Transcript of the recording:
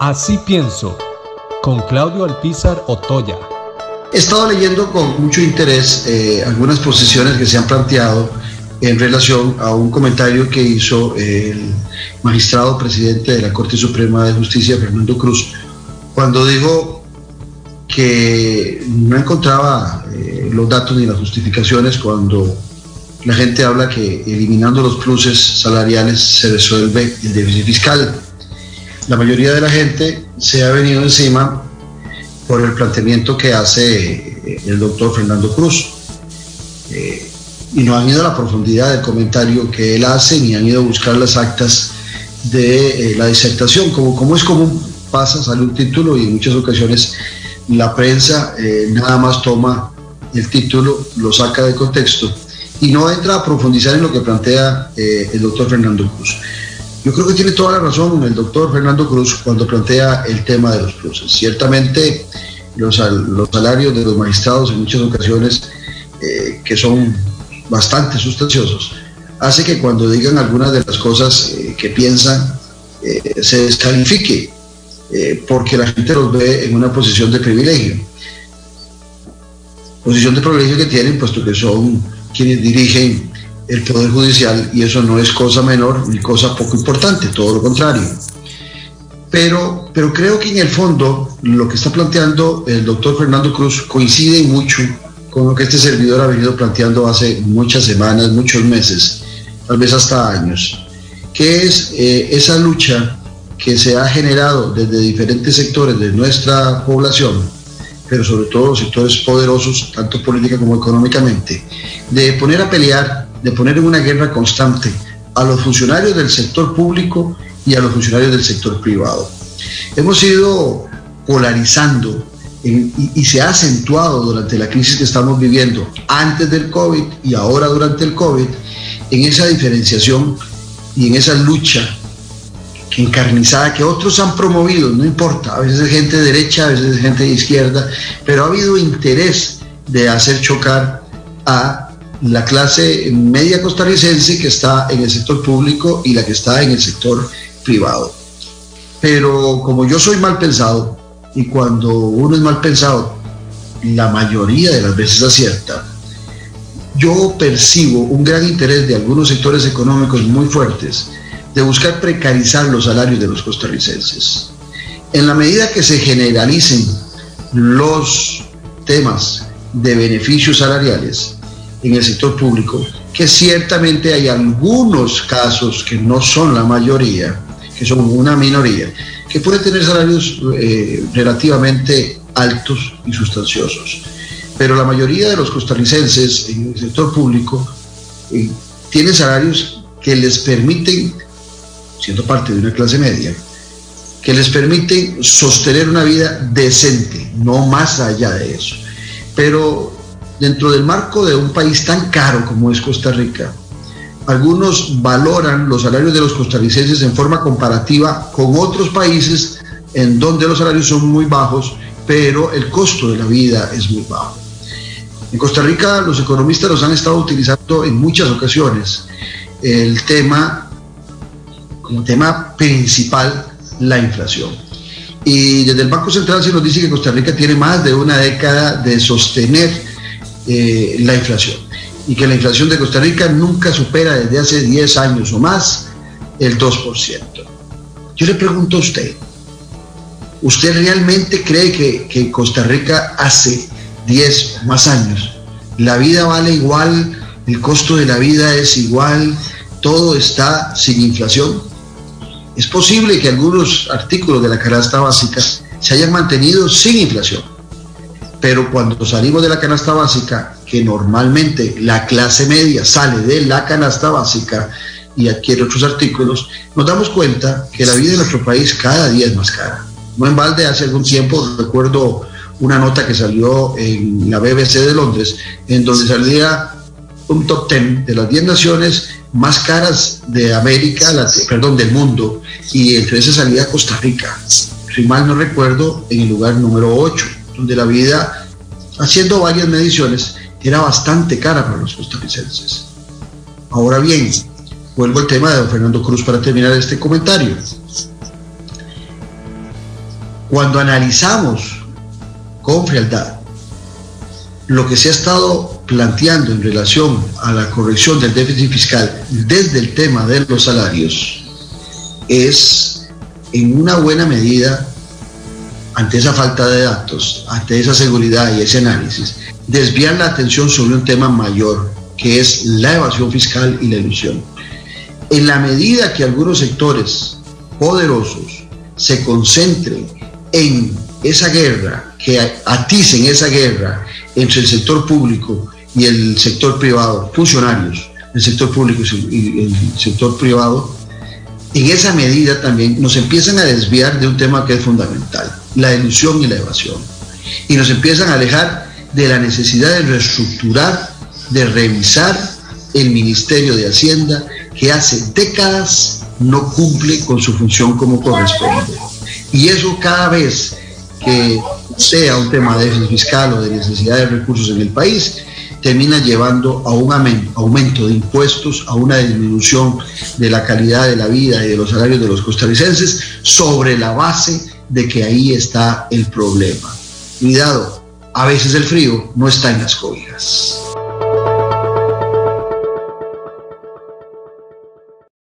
Así pienso, con Claudio Alpizar Otoya. He estado leyendo con mucho interés eh, algunas posiciones que se han planteado en relación a un comentario que hizo el magistrado presidente de la Corte Suprema de Justicia, Fernando Cruz, cuando dijo que no encontraba eh, los datos ni las justificaciones cuando la gente habla que eliminando los pluses salariales se resuelve el déficit fiscal. La mayoría de la gente se ha venido encima por el planteamiento que hace eh, el doctor Fernando Cruz. Eh, y no han ido a la profundidad del comentario que él hace, ni han ido a buscar las actas de eh, la disertación. Como, como es común, pasa, sale un título y en muchas ocasiones la prensa nada más toma el título, lo saca de contexto y no entra a profundizar en lo que plantea el doctor Fernando Cruz. Yo creo que tiene toda la razón el doctor Fernando Cruz cuando plantea el tema de los pluses. Ciertamente los, salarios de los magistrados en muchas ocasiones, eh, que son bastante sustanciosos, hace que cuando digan algunas de las cosas eh, que piensan, eh, se descalifique, porque la gente los ve en una posición de privilegio. Posición de privilegio que tienen, puesto que son quienes dirigen el Poder Judicial y eso no es cosa menor ni cosa poco importante, todo lo contrario. Pero, pero creo que en el fondo lo que está planteando el doctor Fernando Cruz coincide mucho con lo que este servidor ha venido planteando hace muchas semanas, muchos meses, tal vez hasta años, que es eh, esa lucha que se ha generado desde diferentes sectores de nuestra población, pero sobre todo sectores poderosos, tanto política como económicamente, de poner a pelear de poner en una guerra constante a los funcionarios del sector público y a los funcionarios del sector privado. Hemos ido polarizando y, se ha acentuado durante la crisis que estamos viviendo, antes del COVID y ahora durante el COVID, en esa diferenciación y en esa lucha encarnizada que otros han promovido, no importa, a veces es gente de derecha, a veces es gente de izquierda, pero ha habido interés de hacer chocar a la clase media costarricense que está en el sector público y la que está en el sector privado. Pero como yo soy mal pensado, y cuando uno es mal pensado, la mayoría de las veces acierta, yo percibo un gran interés de algunos sectores económicos muy fuertes de buscar precarizar los salarios de los costarricenses. En la medida que se generalicen los temas de beneficios salariales, en el sector público, que ciertamente hay algunos casos que no son la mayoría, que son una minoría, que pueden tener salarios eh, relativamente altos y sustanciosos. Pero la mayoría de los costarricenses en el sector público eh, tienen salarios que les permiten, siendo parte de una clase media, que les permiten sostener una vida decente, no más allá de eso. Pero dentro del marco de un país tan caro como es Costa Rica, algunos valoran los salarios de los costarricenses en forma comparativa con otros países en donde los salarios son muy bajos, pero el costo de la vida es muy bajo. En Costa Rica los economistas los han estado utilizando en muchas ocasiones el tema, como tema principal, la inflación. Y desde el Banco Central se nos dice que Costa Rica tiene más de una década de sostener eh, la inflación y que la inflación de Costa Rica nunca supera desde hace 10 años o más el 2%. Yo le pregunto a usted, ¿usted realmente cree que, que Costa Rica hace 10 o más años la vida vale igual, el costo de la vida es igual, todo está sin inflación? Es posible que algunos artículos de la canasta básica se hayan mantenido sin inflación pero cuando salimos de la canasta básica, que normalmente la clase media sale de la canasta básica y adquiere otros artículos, nos damos cuenta que la vida en nuestro país cada día es más cara. No en balde, hace algún tiempo recuerdo una nota que salió en la BBC de Londres, en donde salía un top 10 de las 10 naciones más caras de América, perdón, del mundo, y esas salía Costa Rica. Si mal no recuerdo, en el lugar número 8 donde la vida, haciendo varias mediciones, era bastante cara para los costarricenses. Ahora bien, vuelvo al tema de don Fernando Cruz para terminar este comentario. Cuando analizamos con frialdad lo que se ha estado planteando en relación a la corrección del déficit fiscal desde el tema de los salarios, es en una buena medida, ante esa falta de datos, ante esa seguridad y ese análisis, desviar la atención sobre un tema mayor, que es la evasión fiscal y la ilusión. En la medida que algunos sectores poderosos se concentren en esa guerra, que aticen esa guerra entre el sector público y el sector privado, funcionarios del sector público y el sector privado, en esa medida también nos empiezan a desviar de un tema que es fundamental, la ilusión y la evasión. Y nos empiezan a alejar de la necesidad de reestructurar, de revisar el Ministerio de Hacienda, que hace décadas no cumple con su función como corresponde. Y eso cada vez que sea un tema de déficit fiscal o de necesidad de recursos en el país, termina llevando a un aumento de impuestos, a una disminución de la calidad de la vida y de los salarios de los costarricenses sobre la base de que ahí está el problema. Cuidado, a veces el frío no está en las cobijas.